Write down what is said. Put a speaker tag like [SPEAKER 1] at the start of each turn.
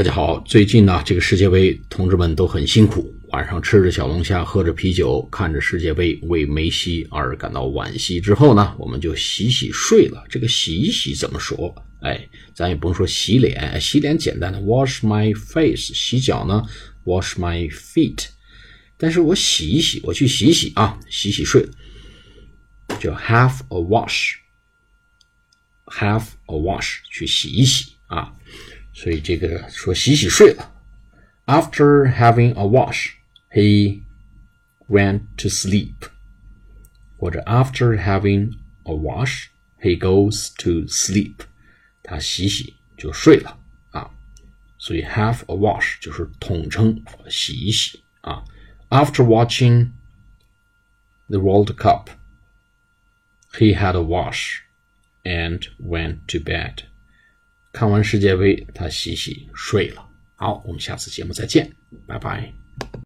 [SPEAKER 1] 大家好，最近呢，这个世界杯，同志们都很辛苦，晚上吃着小龙虾，喝着啤酒，看着世界杯，为梅西而感到惋惜。之后呢，我们就洗洗睡了。这个洗一洗怎么说？哎，咱也不用说洗脸，洗脸简单的 wash my face，洗脚呢 wash my feet。但是我洗一洗，我去洗洗啊，洗洗睡，叫 have a wash，have a wash，去洗一洗啊。所以这个说洗洗睡了。After having a wash, he went to sleep. 或者 After having a wash, he goes to sleep. 他洗洗就睡了啊。所以 have a wash 就是统称洗一洗啊。After watching the World Cup, he had a wash and went to bed. 看完世界杯，他洗洗睡了。好，我们下次节目再见，拜拜。